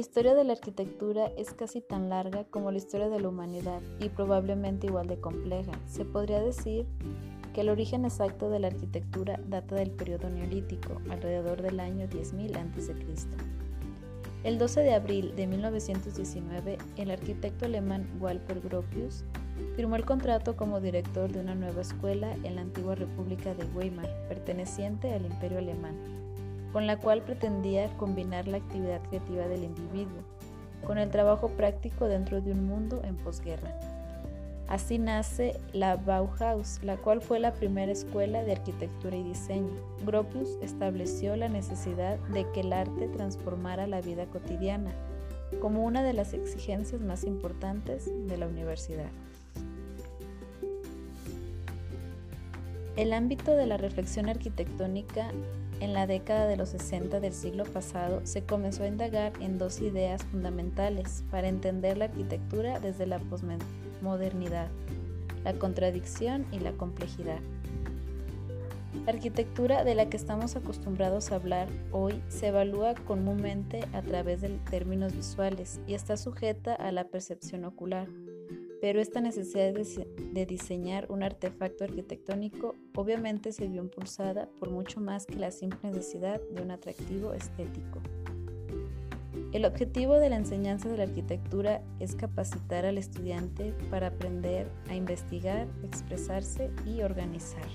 La historia de la arquitectura es casi tan larga como la historia de la humanidad y probablemente igual de compleja. Se podría decir que el origen exacto de la arquitectura data del periodo neolítico, alrededor del año 10.000 a.C. El 12 de abril de 1919, el arquitecto alemán Walter Gropius firmó el contrato como director de una nueva escuela en la antigua República de Weimar, perteneciente al Imperio Alemán, con la cual pretendía combinar la actividad creativa del individuo con el trabajo práctico dentro de un mundo en posguerra. Así nace la Bauhaus, la cual fue la primera escuela de arquitectura y diseño. Gropius estableció la necesidad de que el arte transformara la vida cotidiana como una de las exigencias más importantes de la universidad. El ámbito de la reflexión arquitectónica en la década de los 60 del siglo pasado se comenzó a indagar en dos ideas fundamentales para entender la arquitectura desde la posmodernidad, la contradicción y la complejidad. La arquitectura de la que estamos acostumbrados a hablar hoy se evalúa comúnmente a través de términos visuales y está sujeta a la percepción ocular pero esta necesidad de diseñar un artefacto arquitectónico obviamente se vio impulsada por mucho más que la simple necesidad de un atractivo estético. El objetivo de la enseñanza de la arquitectura es capacitar al estudiante para aprender a investigar, expresarse y organizar.